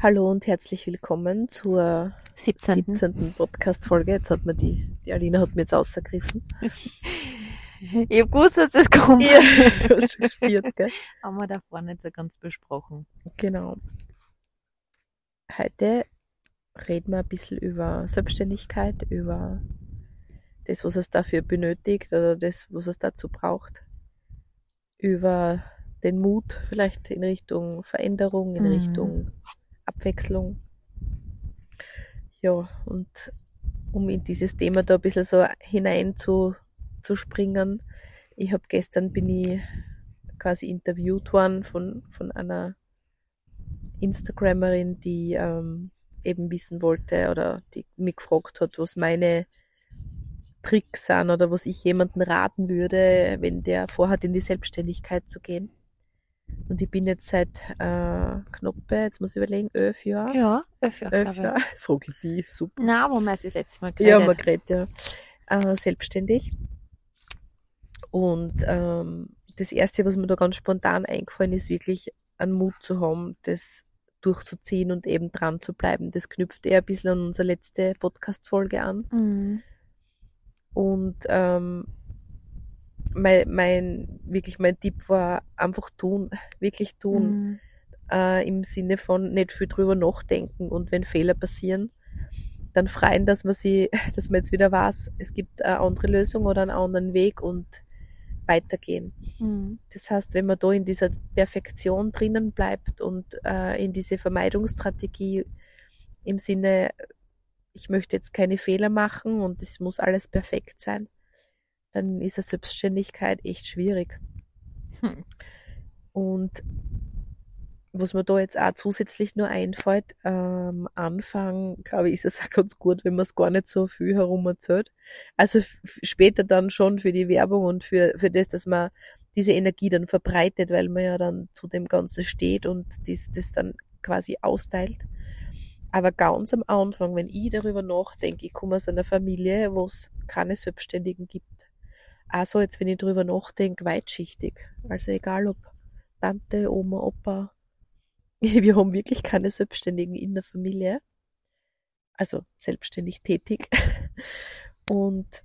Hallo und herzlich willkommen zur 17. 17. Podcast-Folge. Jetzt hat mir die, die Alina hat mir jetzt rausgerissen. Ich hab gewusst, dass das kommt. Ja, du hast schon gespielt, gell? Haben wir davor nicht so ganz besprochen. Genau. Heute reden wir ein bisschen über Selbstständigkeit, über das, was es dafür benötigt oder das, was es dazu braucht. Über den Mut vielleicht in Richtung Veränderung, in Mhm. Richtung Abwechslung. Ja, und um in dieses Thema da ein bisschen so hinein zu, zu springen, ich habe gestern bin ich quasi interviewt worden von, von einer Instagrammerin, die ähm, eben wissen wollte oder die mich gefragt hat, was meine Tricks sind oder was ich jemandem raten würde, wenn der vorhat, in die Selbstständigkeit zu gehen. Und ich bin jetzt seit äh, knapp, jetzt muss ich überlegen, elf Jahre. Ja, elf Jahre. elf Jahre. Frage ich die, super. Nein, wo wir das letzte Mal Ja, geredet. Margret, ja. Äh, selbstständig. Und ähm, das Erste, was mir da ganz spontan eingefallen ist, wirklich einen Mut zu haben, das durchzuziehen und eben dran zu bleiben. Das knüpft eher ein bisschen an unsere letzte Podcast-Folge an. Mhm. Und ähm, mein, mein, wirklich mein Tipp war einfach tun, wirklich tun Mhm. äh, im Sinne von nicht viel drüber nachdenken und wenn Fehler passieren, dann freuen, dass man sie, dass man jetzt wieder weiß, es gibt eine andere Lösung oder einen anderen Weg und weitergehen. Mhm. Das heißt, wenn man da in dieser Perfektion drinnen bleibt und äh, in diese Vermeidungsstrategie im Sinne, ich möchte jetzt keine Fehler machen und es muss alles perfekt sein, dann ist eine Selbstständigkeit echt schwierig. Hm. Und was mir da jetzt auch zusätzlich nur einfällt, am Anfang, glaube ich, ist es auch ganz gut, wenn man es gar nicht so viel herum erzählt. Also später dann schon für die Werbung und für, für das, dass man diese Energie dann verbreitet, weil man ja dann zu dem Ganzen steht und dies, das dann quasi austeilt. Aber ganz am Anfang, wenn ich darüber nachdenke, ich komme aus einer Familie, wo es keine Selbstständigen gibt. Also jetzt, wenn ich darüber nachdenke, weitschichtig. Also egal ob Tante, Oma, Opa. Wir haben wirklich keine Selbstständigen in der Familie. Also selbstständig tätig. Und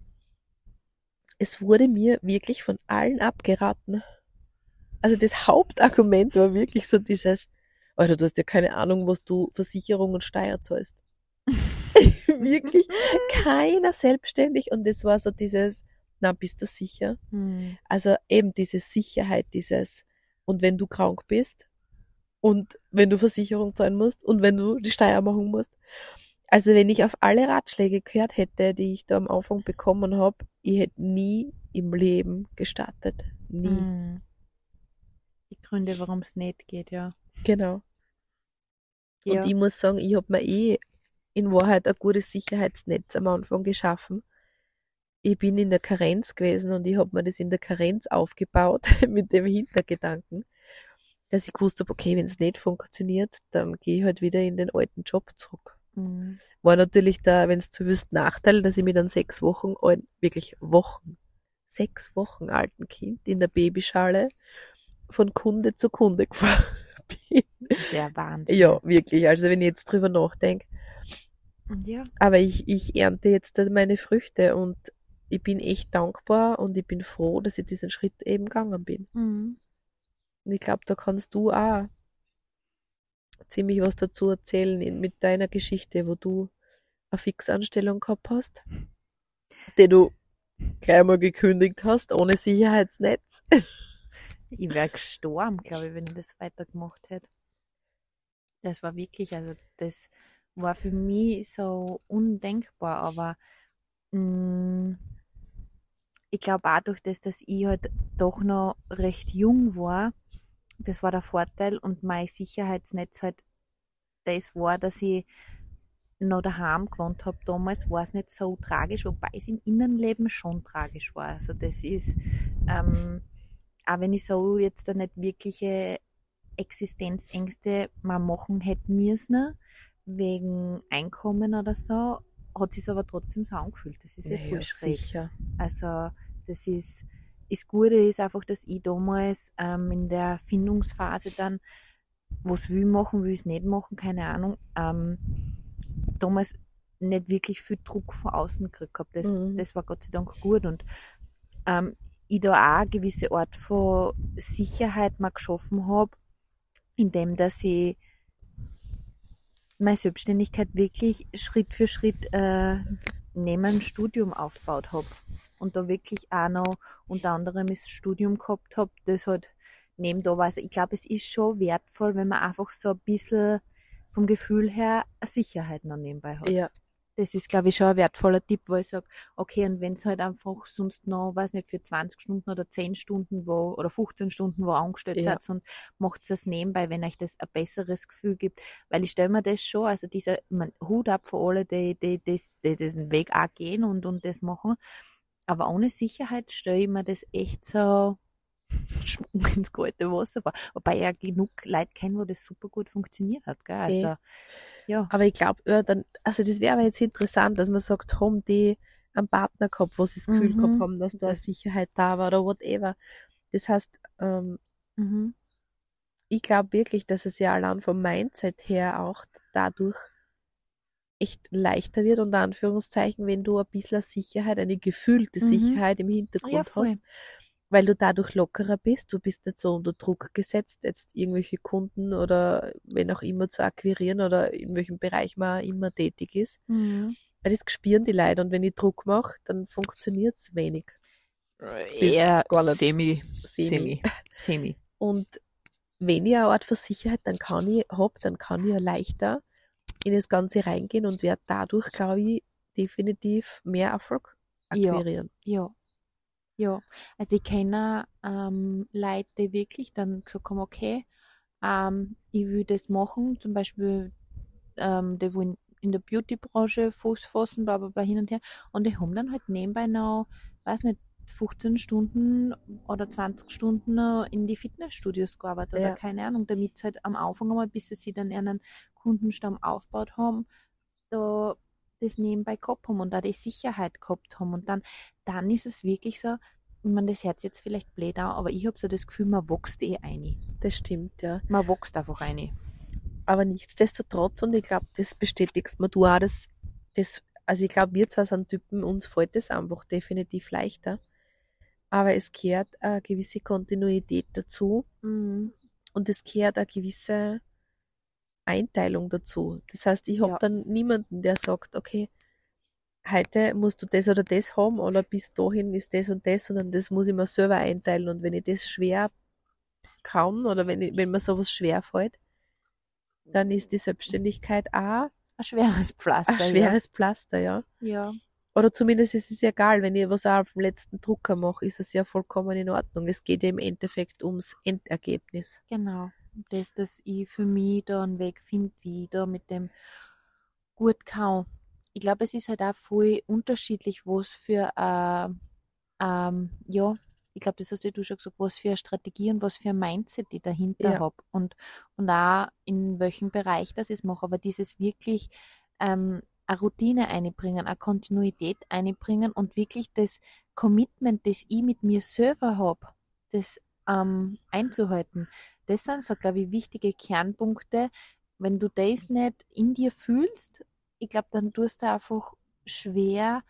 es wurde mir wirklich von allen abgeraten. Also das Hauptargument war wirklich so dieses, Alter, du hast ja keine Ahnung, was du Versicherung und Steuer zahlst. wirklich keiner selbstständig und es war so dieses, na, bist du sicher? Mhm. Also eben diese Sicherheit, dieses, und wenn du krank bist und wenn du Versicherung zahlen musst und wenn du die Steuer machen musst. Also wenn ich auf alle Ratschläge gehört hätte, die ich da am Anfang bekommen habe, ich hätte nie im Leben gestartet. Nie. Mhm. Die Gründe, warum es nicht geht, ja. Genau. ja. Und ich muss sagen, ich habe mir eh in Wahrheit ein gutes Sicherheitsnetz am Anfang geschaffen. Ich bin in der Karenz gewesen und ich habe mir das in der Karenz aufgebaut mit dem Hintergedanken, dass ich gewusst habe, okay, wenn es nicht funktioniert, dann gehe ich halt wieder in den alten Job zurück. Mhm. War natürlich da, wenn es zu wüsst, Nachteil, dass ich mit einem sechs Wochen alten, wirklich Wochen, sechs Wochen alten Kind in der Babyschale von Kunde zu Kunde gefahren bin. Sehr Wahnsinn. Ja, wirklich. Also wenn ich jetzt drüber nachdenke, Ja. aber ich, ich ernte jetzt meine Früchte und ich bin echt dankbar und ich bin froh, dass ich diesen Schritt eben gegangen bin. Mhm. Und ich glaube, da kannst du auch ziemlich was dazu erzählen mit deiner Geschichte, wo du eine Fixanstellung gehabt hast, die du gleich mal gekündigt hast, ohne Sicherheitsnetz. Ich wäre gestorben, glaube ich, wenn ich das weitergemacht hätte. Das war wirklich, also das war für mich so undenkbar, aber mh, ich glaube auch durch das, dass ich halt doch noch recht jung war, das war der Vorteil und mein Sicherheitsnetz halt das war, dass ich noch daheim gewohnt habe damals, war es nicht so tragisch, wobei es im Innenleben schon tragisch war. Also das ist, ähm, auch wenn ich so jetzt da nicht wirkliche Existenzängste mal machen hätte müssen, wegen Einkommen oder so, hat sich aber trotzdem so angefühlt. Das ist ja Naja, voll schräg. sicher. Also das ist, das Gute ist einfach, dass ich damals ähm, in der Findungsphase dann was will ich machen, will ich es nicht machen, keine Ahnung. Ähm, damals nicht wirklich viel Druck von außen gekriegt gehabt. Das, Mhm. das war Gott sei Dank gut und ähm, ich da auch eine gewisse Art von Sicherheit mal geschaffen habe, indem dass ich meine Selbstständigkeit wirklich Schritt für Schritt äh, neben Studium aufgebaut habe und da wirklich auch noch unter anderem das Studium gehabt habe, das halt neben da war. Also ich glaube, es ist schon wertvoll, wenn man einfach so ein bisschen vom Gefühl her eine Sicherheit noch nebenbei hat. Ja, Das ist, glaube ich, schon ein wertvoller Tipp, wo ich sage, okay, und wenn es halt einfach sonst noch, weiß nicht, für 20 Stunden oder 10 Stunden wo, oder 15 Stunden wo angestellt Ja. seid und macht es nebenbei, wenn euch das ein besseres Gefühl gibt. Weil ich stelle mir das schon, also dieser man, Hut ab für alle, die, die, die, die diesen Weg auch gehen und, und das machen. Aber ohne Sicherheit stelle ich mir das echt so Schwung ins kalte Wasser vor. Wobei ich ja genug Leute kenne, wo das super gut funktioniert hat. Gell? Also, ja. aber ich glaube, ja, dann, also das wäre aber jetzt interessant, dass man sagt, haben die einen Partner gehabt, wo sie das Gefühl Mhm. gehabt haben, dass da Sicherheit da war oder whatever. Das heißt, ähm, Mhm. ich glaube wirklich, dass es ja allein vom Mindset her auch dadurch echt leichter wird, unter Anführungszeichen, wenn du ein bisschen Sicherheit, eine gefühlte Mhm. Sicherheit im Ja, Hintergrund voll. hast, weil du dadurch lockerer bist, du bist nicht so unter Druck gesetzt, jetzt irgendwelche Kunden oder wenn auch immer zu akquirieren oder in welchem Bereich man immer tätig ist. Mhm. Weil das spüren die Leute und wenn ich Druck mache, dann funktioniert es wenig. Eher nicht. semi. Semi. Semi. Semi. Und wenn ich eine Art von Sicherheit dann kann ich hab, dann kann ich ja leichter in das Ganze reingehen und werde dadurch, glaube ich, definitiv mehr Erfolg akquirieren. Ja. Ja. Also ich kenne ähm, Leute, die wirklich dann gesagt haben, okay, ähm, ich will das machen, zum Beispiel, ähm, die wollen in der Beauty-Branche Fuß fassen, bla bla bla hin und her. Und die haben dann halt nebenbei noch, weiß nicht, 15 Stunden oder 20 Stunden in die Fitnessstudios gearbeitet oder Ja. keine Ahnung, damit sie halt am Anfang einmal, bis sie dann ihren Kundenstamm aufgebaut haben, da das nebenbei gehabt haben und da die Sicherheit gehabt haben. Und dann, dann ist es wirklich so, ich meine, das hört jetzt vielleicht blöd an, aber ich habe so das Gefühl, man wächst eh ein. Das stimmt, ja. Man wächst einfach ein. Aber nichtsdestotrotz, und ich glaube, das bestätigst mir du auch, das, das, also ich glaube, wir zwar sind Typen, uns fällt das einfach definitiv leichter. Aber es gehört eine gewisse Kontinuität dazu Mhm. und es gehört eine gewisse Einteilung dazu. Das heißt, ich habe Ja. dann niemanden, der sagt, okay, heute musst du das oder das haben oder bis dahin ist das und das, sondern das muss ich mir selber einteilen. Und wenn ich das schwer kann oder wenn, ich, wenn mir sowas schwer fällt, dann ist die Selbstständigkeit auch Ein schweres Pflaster. ein schweres Pflaster, ja. Ja. Oder zumindest ist es egal, wenn ich was auch auf dem letzten Drucker mache, ist es ja vollkommen in Ordnung. Es geht ja im Endeffekt ums Endergebnis. ja, genau. Das, dass ich für mich da einen Weg finde, wie ich da mit dem gut kann. Ich glaube, es ist halt auch voll unterschiedlich, was für, äh, ähm, ja, ich glaube, das hast du schon gesagt, was für eine Strategie und was für ein Mindset ich dahinter Ja. habe und, und auch in welchem Bereich das ich mache. Aber dieses wirklich ähm, eine Routine einbringen, eine Kontinuität einbringen und wirklich das Commitment, das ich mit mir selber habe, das ähm, einzuhalten. Das sind so, glaube ich, wichtige Kernpunkte. Wenn du das nicht in dir fühlst, ich glaube, dann tust du einfach schwer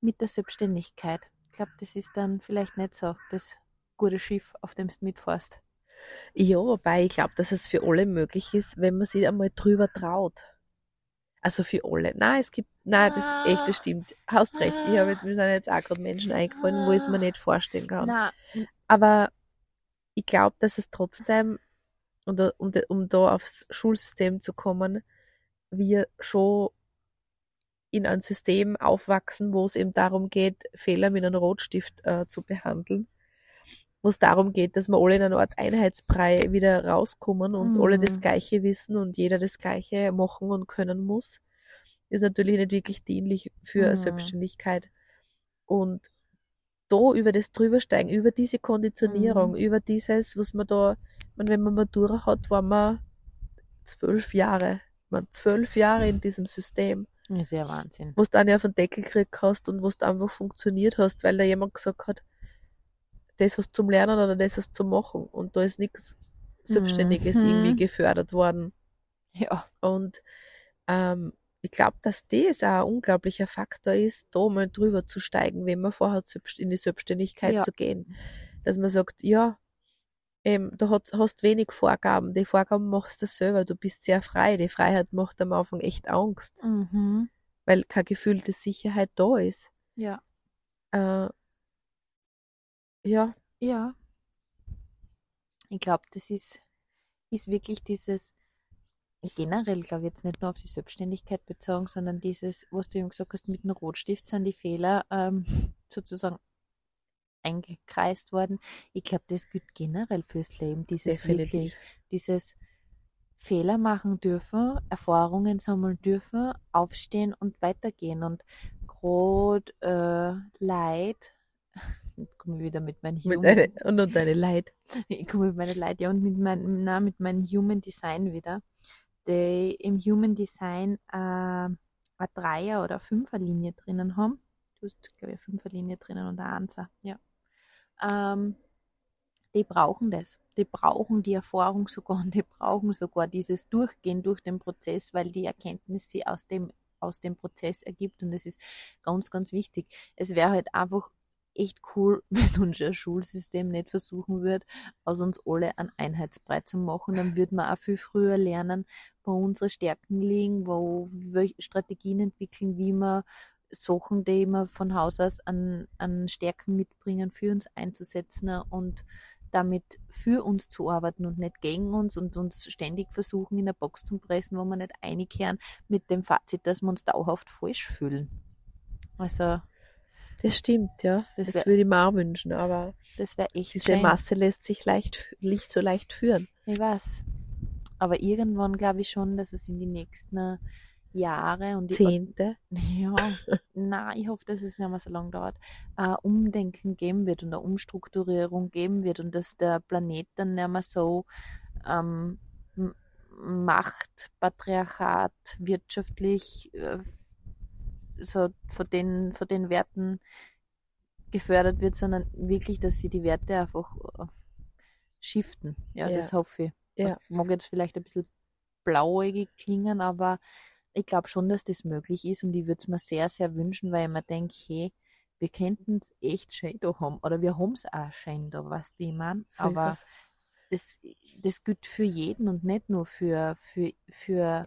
mit der Selbstständigkeit. Ich glaube, das ist dann vielleicht nicht so das gute Schiff, auf dem du mitfährst. Ja, wobei ich glaube, dass es für alle möglich ist, wenn man sich einmal drüber traut. Also für alle. Nein, es gibt, nein, das ist echt, das stimmt. Hast recht. Ich habe jetzt, mir sind jetzt auch gerade Menschen eingefallen, wo ich es mir nicht vorstellen kann. Na, Aber ich glaube, dass es trotzdem, um da, um, um da aufs Schulsystem zu kommen, wir schon in ein System aufwachsen, wo es eben darum geht, Fehler mit einem Rotstift äh, zu behandeln. Wo es darum geht, dass wir alle in einer Art Einheitsbrei wieder rauskommen und Mhm. alle das Gleiche wissen und jeder das Gleiche machen und können muss, ist natürlich nicht wirklich dienlich für eine Mhm. Selbstständigkeit. Und da über das drübersteigen, über diese Konditionierung, Mhm. über dieses, was man da, meine, wenn man Matura hat, war man zwölf Jahre, man zwölf Jahre in diesem System, das ist ja Wahnsinn. wo du dann ja auf den Deckel gekriegt hast und wo du einfach funktioniert hast, weil da jemand gesagt hat, das hast zum Lernen oder das hast zum Machen und da ist nichts Selbstständiges Mhm. irgendwie gefördert worden. Ja. Und ähm, ich glaube, dass das auch ein unglaublicher Faktor ist, da mal drüber zu steigen, wenn man vorhat, in die Selbstständigkeit Ja. zu gehen. Dass man sagt, ja, ähm, du hast, hast wenig Vorgaben, die Vorgaben machst du selber, du bist sehr frei, die Freiheit macht am Anfang echt Angst, Mhm. weil keine gefühlte Sicherheit da ist. Ja. Äh, ja, Ja. Ich glaube, das ist, ist wirklich dieses, generell, glaube ich, jetzt nicht nur auf die Selbstständigkeit bezogen, sondern dieses, was du eben gesagt hast, mit dem Rotstift sind die Fehler ähm, sozusagen eingekreist worden. Ich glaube, das gilt generell fürs Leben. Dieses definitiv. wirklich, dieses Fehler machen dürfen, Erfahrungen sammeln dürfen, aufstehen und weitergehen. Und gerade äh, Leid, jetzt komme ich wieder mit meinen Human, deine, und, und deine Leid. ich komme mit meinen Leid, ja, und mit meinem, na, mit meinem Human Design wieder, die im Human Design äh, eine Dreier- oder Fünferlinie drinnen haben. Du hast, glaube ich, eine Fünferlinie drinnen und eine Einser, ja. Ähm, die brauchen das. Die brauchen die Erfahrung sogar und die brauchen sogar dieses Durchgehen durch den Prozess, weil die Erkenntnis sie aus dem, aus dem Prozess ergibt und das ist ganz, ganz wichtig. Es wäre halt einfach echt cool, wenn unser Schulsystem nicht versuchen würde, aus uns alle einen Einheitsbrei zu machen. Dann würde man auch viel früher lernen, wo unsere Stärken liegen, wo wir Strategien entwickeln, wie man Sachen, die wir von Haus aus an, an Stärken mitbringen, für uns einzusetzen und damit für uns zu arbeiten und nicht gegen uns und uns ständig versuchen, in eine Box zu pressen, wo wir nicht einkehren, mit dem Fazit, dass wir uns dauerhaft falsch fühlen. Also, Das stimmt, ja. Das Das, wär- würde ich mir auch wünschen, aber das wäre echt diese schön. Masse lässt sich leicht, nicht so leicht führen. Ich weiß. Aber irgendwann glaube ich schon, dass es in die nächsten Jahre und die Zehnte. Ja, na, ich hoffe, dass es nicht mehr so lange dauert, ein Umdenken geben wird und eine Umstrukturierung geben wird und dass der Planet dann nicht mehr so ähm, Macht, Patriarchat, wirtschaftlich äh, so von den, von den Werten gefördert wird, sondern wirklich, dass sie die Werte einfach äh, shiften. Ja, Ja. das hoffe ich. Ja. Das mag jetzt vielleicht ein bisschen blauäugig klingen, aber ich glaube schon, dass das möglich ist und ich würde es mir sehr, sehr wünschen, weil ich mir denke, hey, wir könnten es echt schön da haben oder wir haben es auch schön da, du, wie ich mein? So Aber das, das gilt für jeden und nicht nur für, für, für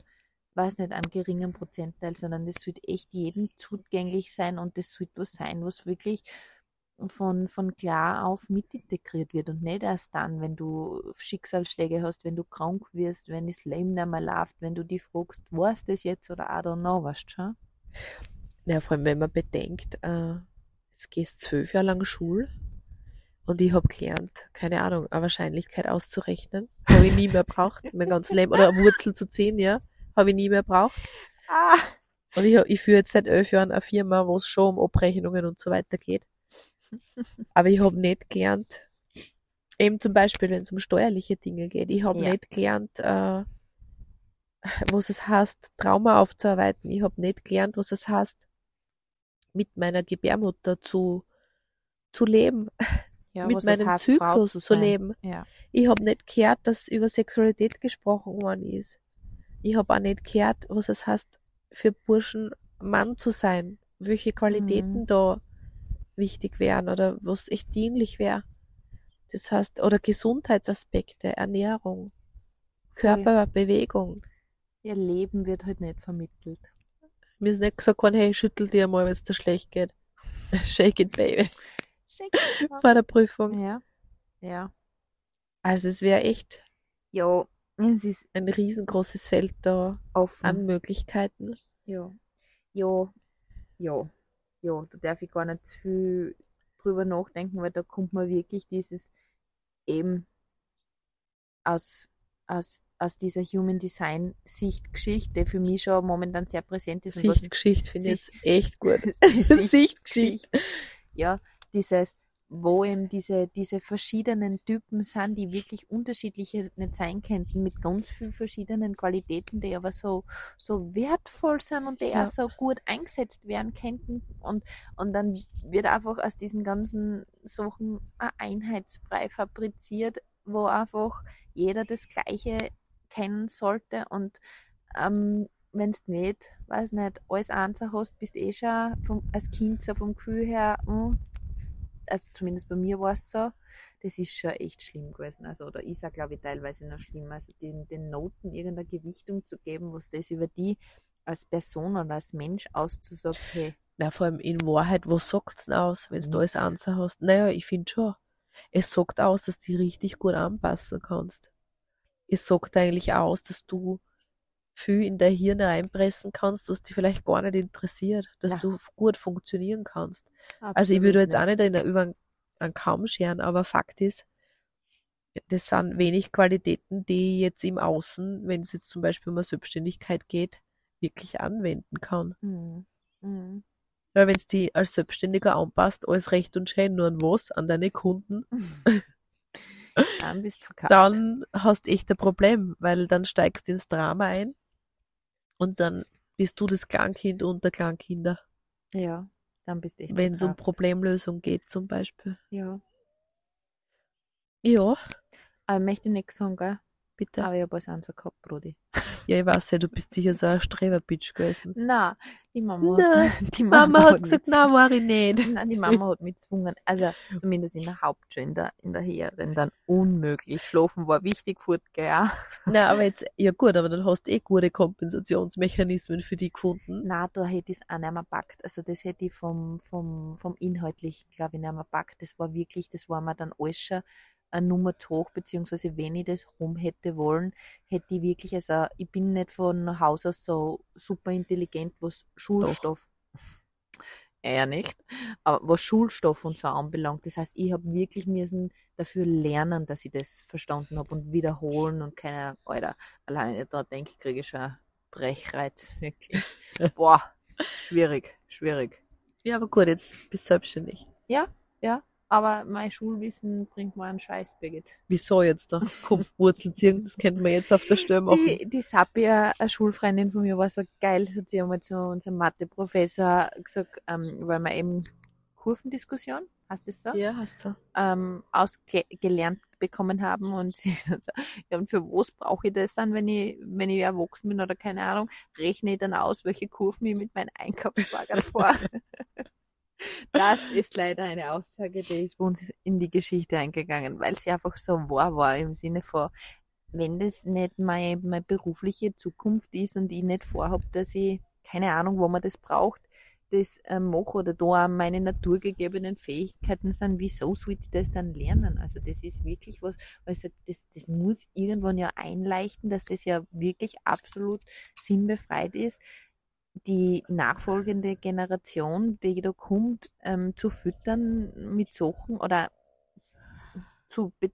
weiß nicht, einen geringen Prozentteil, sondern das sollte echt jedem zugänglich sein und das sollte was sein, was wirklich von, von klar auf mit integriert wird und nicht erst dann, wenn du Schicksalsschläge hast, wenn du krank wirst, wenn das Leben nicht mehr läuft, wenn du dich fragst, was das jetzt oder I don't know, weißt du schon? Ja, vor allem, wenn man bedenkt, äh, jetzt gehst zwölf Jahre lang Schule und ich habe gelernt, keine Ahnung, eine Wahrscheinlichkeit auszurechnen. Habe ich nie mehr braucht, mein ganzes Leben. Oder eine Wurzel zu ziehen, ja. Habe ich nie mehr braucht. Ah. Und ich, ich führe jetzt seit elf Jahren eine Firma, wo es schon um Abrechnungen und so weiter geht. Aber ich habe nicht gelernt, eben zum Beispiel, wenn es um steuerliche Dinge geht, ich habe Ja. nicht gelernt, äh, was es heißt, Trauma aufzuarbeiten. Ich habe nicht gelernt, was es heißt, mit meiner Gebärmutter zu, zu leben, Ja, mit meinem heißt, Zyklus zu, sein. leben. Ja. Ich habe nicht gehört, dass über Sexualität gesprochen worden ist. Ich habe auch nicht gehört, was es heißt, für Burschen Mann zu sein, welche Qualitäten Mhm. da wichtig wären oder was echt dienlich wäre. Das heißt, oder Gesundheitsaspekte, Ernährung, Körperbewegung. Ihr Leben wird halt nicht vermittelt. Mir ist nicht gesagt worden, hey, schüttel dir mal, wenn es dir schlecht geht. Shake it, baby. Vor der Prüfung. Ja. Ja. Also es wäre echt Ja, es ist ein riesengroßes Feld da offen. an Möglichkeiten. Ja. Ja. Ja. Ja, da darf ich gar nicht zu viel drüber nachdenken, weil da kommt man wirklich dieses eben aus, aus, aus dieser Human Design Sichtgeschichte, die für mich schon momentan sehr präsent ist. Sichtgeschichte finde ich Sicht- jetzt echt gut. Sichtgeschichte. Ja, dieses, wo eben diese, diese verschiedenen Typen sind, die wirklich unterschiedliche nicht sein könnten, mit ganz vielen verschiedenen Qualitäten, die aber so, so wertvoll sind und die Ja. auch so gut eingesetzt werden könnten. Und, und dann wird einfach aus diesen ganzen Sachen ein Einheitsbrei fabriziert, wo einfach jeder das Gleiche kennen sollte und ähm, wenn du nicht, weiß nicht, alles einzeln hast, bist eh schon vom, als Kind so vom Gefühl her, mh, also zumindest bei mir war es so, das ist schon echt schlimm gewesen. Also, oder ist auch, glaube ich, teilweise noch schlimm. Also, den, den Noten irgendeine Gewichtung zu geben, was das über die als Person oder als Mensch auszusagen, hey. Na, vor allem in Wahrheit, was sagt's denn aus, wenn du alles. Answer hast? Naja, ich finde schon. Es sagt aus, dass du dich richtig gut anpassen kannst. Es sagt eigentlich aus, dass du viel in dein Hirn reinpressen kannst, was dich vielleicht gar nicht interessiert, dass Na. du gut funktionieren kannst. Also ich würde jetzt auch nicht in der, über einen, einen Kamm scheren, aber Fakt ist, das sind wenig Qualitäten, die ich jetzt im Außen, wenn es jetzt zum Beispiel um eine Selbstständigkeit geht, wirklich anwenden kann. Mhm. Mhm. Weil wenn es die als Selbstständiger anpasst, alles recht und schön, nur an was, an deine Kunden, Dann bist du verkauft. dann hast echt ein Problem, weil dann steigst du ins Drama ein und dann bist du das Kleinkind unter Kleinkinder, ja, dann bist du wenn es um. Problemlösung geht zum Beispiel. Ja. Ja, Aber ich möchte nichts sagen, gell? Bitte. Aber ich habe alles Answer gehabt, Brudi. Ja, ich weiß ja, du bist sicher so ein Streberbitch gewesen. Na, die Mama, Nein, hat, die Mama hat gesagt, nein, war ich nicht. Nein, die Mama hat mich gezwungen, also zumindest in der Hauptschule, in der, in der Höheren, dann unmöglich. Schlafen war wichtig, fortgehen auch. Na, aber jetzt, ja gut, aber dann hast du eh gute Kompensationsmechanismen für die gefunden. Nein, da hätte ich es auch nicht mehr packt. Also das hätte ich vom, vom, vom Inhaltlichen, glaube ich, nicht mehr packt. Das war wirklich, das war mir dann alles schon eine Nummer zu hoch, beziehungsweise wenn ich das rum hätte wollen, hätte ich wirklich, also ich bin nicht von Haus aus so super intelligent, was Schulstoff, eher nicht, aber was Schulstoff und so anbelangt. Das heißt, ich habe wirklich müssen dafür lernen, dass ich das verstanden habe und wiederholen und keine, Alter, alleine da denke ich, kriege ich schon Brechreiz, wirklich. Boah, schwierig, schwierig. Ja, aber gut, jetzt bist du selbstständig. Ja, ja, aber mein Schulwissen bringt mir einen Scheiß, Birgit. Wieso jetzt da? Komm, Wurzel ziehen, das könnte man jetzt auf der Stelle machen. Die, die Sappi, eine Schulfreundin von mir, war so geil, das hat sie einmal zu unserem Mathe-Professor gesagt, ähm, weil wir eben Kurvendiskussion, heißt das so? Ja, hast du. ähm, ausgelernt bekommen haben und sie dann so, ja, und für was brauche ich das dann, wenn ich, wenn ich erwachsen bin oder keine Ahnung, rechne ich dann aus, welche Kurven ich mit meinem Einkaufswagen fahre. Das ist leider eine Aussage, die ist bei uns in die Geschichte eingegangen, weil sie einfach so wahr war im Sinne von, wenn das nicht meine, meine berufliche Zukunft ist und ich nicht vorhabe, dass ich, keine Ahnung, wo man das braucht, das ähm, mache oder da meine naturgegebenen Fähigkeiten sind, wieso sollte ich das dann lernen? Also das ist wirklich was, sag, das, das muss irgendwann ja einleichten, dass das ja wirklich absolut sinnbefreit ist, die nachfolgende Generation, die da kommt, ähm, zu füttern mit Sachen oder zu be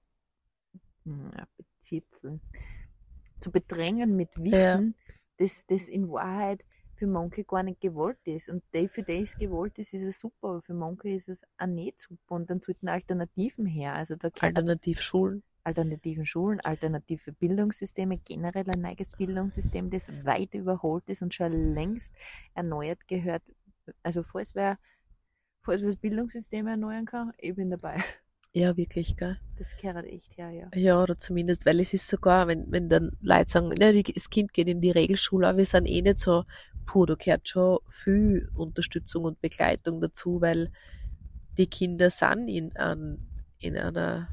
ja, zu bedrängen mit Wissen, das, das in Wahrheit für manche gar nicht gewollt ist. Und die, für die es gewollt ist, ist es super, aber für manche ist es auch nicht super. Und dann sollten Alternativen her. Also da Alternativschulen. Alternativen Schulen, alternative Bildungssysteme, generell ein neues Bildungssystem, das weit überholt ist und schon längst erneuert gehört. Also falls wer, falls wer das Bildungssystem erneuern kann, ich bin dabei. Ja, wirklich, gell? Das gehört echt her, ja. Ja, oder zumindest, weil es ist sogar, wenn, wenn dann Leute sagen, ja, das Kind geht in die Regelschule, aber wir sind eh nicht so, puh, da gehört schon viel Unterstützung und Begleitung dazu, weil die Kinder sind in, an, in einer,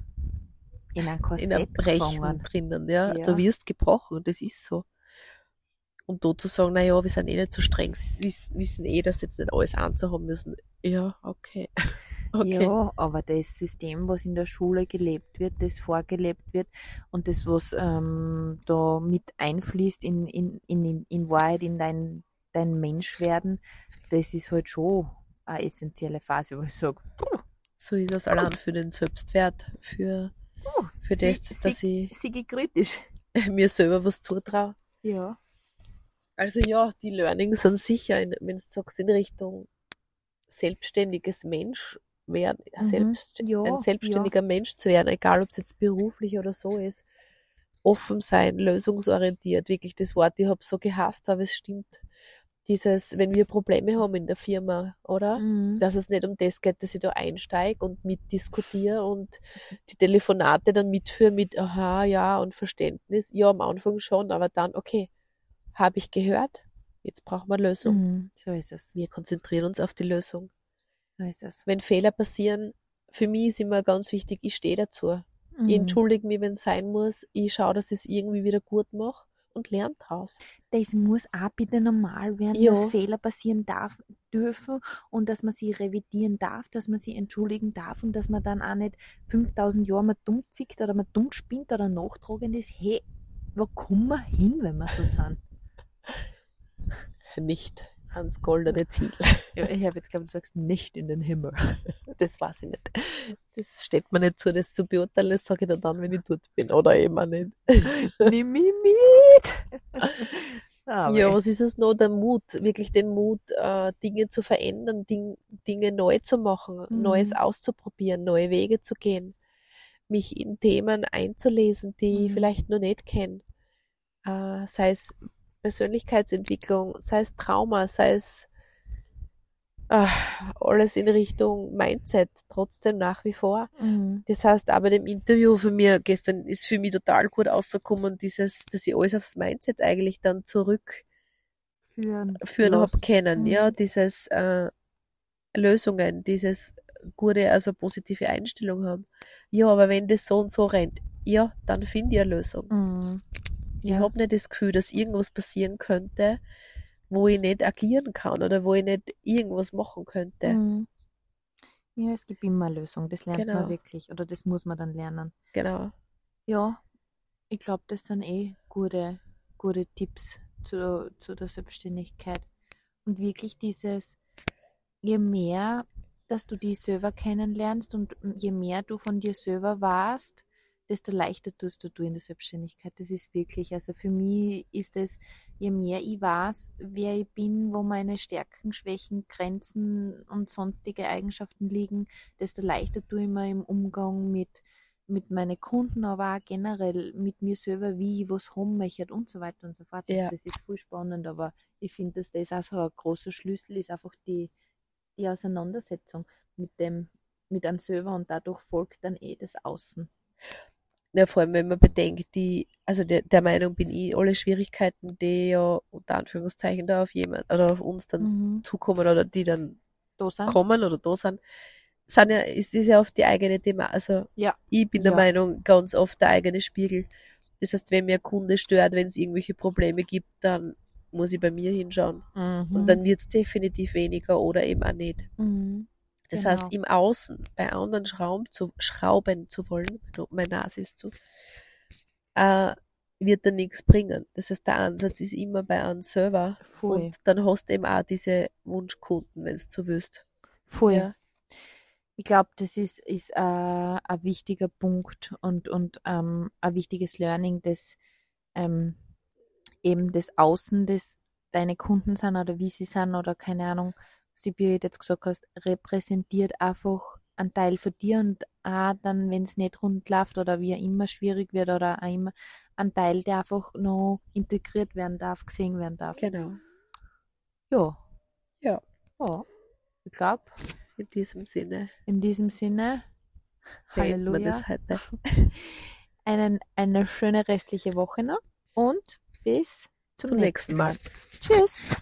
In ein in Korsett Brechung gefangen. drinnen, ja. Ja. Du wirst gebrochen und das ist so. Und da zu sagen, na ja, wir sind eh nicht so streng, wissen, eh, dass jetzt nicht alles anzuhaben müssen. Ja, okay. Okay. Ja, aber das System, was in der Schule gelebt wird, das vorgelebt wird und das, was ähm, da mit einfließt in, in, in, in Wahrheit, in dein, dein Menschwerden, das ist halt schon eine essentielle Phase, wo ich sage, So ist das allein für den Selbstwert, für, für sie, das, dass sie, ich sie kritisch. mir selber was zutraue. Ja. Also ja, die Learnings sind sicher, in- wenn du sagst, in Richtung selbstständiges Mensch werden, Mhm. selbst, Ja, ein selbstständiger Mensch zu werden, egal ob es jetzt beruflich oder so ist. Offen sein, lösungsorientiert, wirklich das Wort, ich habe so gehasst, aber es stimmt. Dieses, wenn wir Probleme haben in der Firma, oder? Mhm. Dass es nicht um das geht, dass ich da einsteige und mitdiskutiere und die Telefonate dann mitführe mit aha, ja und Verständnis. Ja, am Anfang schon, aber dann, okay, habe ich gehört, jetzt brauchen wir eine Lösung. Mhm. So ist es. Wir konzentrieren uns auf die Lösung. So ist es. Wenn Fehler passieren, für mich ist immer ganz wichtig, ich stehe dazu. Mhm. Ich entschuldige mich, wenn es sein muss. Ich schaue, dass ich es irgendwie wieder gut mache und lerne draus. das muss auch bitte normal werden, Ja. dass Fehler passieren darf, dürfen und dass man sie revidieren darf, dass man sie entschuldigen darf und dass man dann auch nicht 5000 Jahre mal dumm zickt oder mal dumm spinnt oder nachtragend ist. Hey, wo kommen wir hin, wenn wir so sind? Nicht ans goldene Ziel. Ja, ich habe jetzt, glaube du sagst nicht in den Himmel. Das weiß ich nicht. Das steht mir nicht zu, das zu beurteilen. Das sage ich dir dann, wenn ich dort bin. Oder eben auch nicht. Nimm mich mit! Aber Ja, was ist es noch? Der Mut, wirklich den Mut, äh, Dinge zu verändern, Ding, Dinge neu zu machen, Mhm. Neues auszuprobieren, neue Wege zu gehen, mich in Themen einzulesen, die ich Mhm. vielleicht noch nicht kenne. Äh, sei es Persönlichkeitsentwicklung, sei es Trauma, sei es äh, alles in Richtung Mindset, trotzdem nach wie vor. Mhm. Das heißt, aber dem Interview von mir gestern ist für mich total gut rausgekommen, dieses, dass ich alles aufs Mindset eigentlich dann zurück Führen. habe können, Mhm. ja, dieses äh, Lösungen, dieses gute, also positive Einstellung haben. Ja, aber wenn das so und so rennt, ja, dann finde ich eine Lösung. Mhm. Ich Ja. habe nicht das Gefühl, dass irgendwas passieren könnte, wo ich nicht agieren kann oder wo ich nicht irgendwas machen könnte. Mhm. Ja, es gibt immer eine Lösung. Das lernt Genau. man wirklich. Oder das muss man dann lernen. Genau. Ja, ich glaube, das sind eh gute, gute Tipps zu, zu der Selbstständigkeit. Und wirklich dieses, je mehr, dass du dich selber kennenlernst und je mehr du von dir selber warst, desto leichter tust du, du in der Selbstständigkeit. Das ist wirklich, also für mich ist es, je mehr ich weiß, wer ich bin, wo meine Stärken, Schwächen, Grenzen und sonstige Eigenschaften liegen, desto leichter tue ich mir im Umgang mit mit meinen Kunden, aber auch generell mit mir selber, wie ich was haben möchte und so weiter und so fort. Also Ja. das ist voll spannend, aber ich finde, dass das auch so ein großer Schlüssel ist, einfach die, die Auseinandersetzung mit dem, mit einem selber und dadurch folgt dann eh das Außen. Ja, vor allem, wenn man bedenkt, die, also der, der Meinung bin ich, alle Schwierigkeiten, die ja unter Anführungszeichen da auf jemand oder auf uns dann Mhm. zukommen oder die dann kommen oder da sind, sind ja, ist, ist ja oft die eigene Thema. Also Ja. ich bin der Ja. Meinung, ganz oft der eigene Spiegel. Das heißt, wenn mir ein Kunde stört, wenn es irgendwelche Probleme gibt, dann muss ich bei mir hinschauen. Mhm. Und dann wird es definitiv weniger oder eben auch nicht. Mhm. Das Genau. heißt, im Außen bei anderen Schrauben zu, schrauben zu wollen, meine Nase ist zu, äh, wird da nichts bringen. Das heißt, der Ansatz ist immer bei einem selber. Voll. Und dann hast du eben auch diese Wunschkunden, wenn es so willst. Voll. Ja. Ich glaube, das ist, ist äh, ein wichtiger Punkt und, und ähm, ein wichtiges Learning, dass ähm, eben das Außen, das deine Kunden sind oder wie sie sind oder keine Ahnung, wie du jetzt gesagt hast, repräsentiert einfach einen Teil von dir und auch dann, wenn es nicht rund läuft oder wie immer schwierig wird oder auch immer ein Teil, der einfach noch integriert werden darf, gesehen werden darf. Genau. Ja. Ja. Ja. Ich glaube, In diesem Sinne. in diesem Sinne, Halleluja. einen, eine schöne restliche Woche noch und bis zum, Zum nächsten Mal. Tschüss.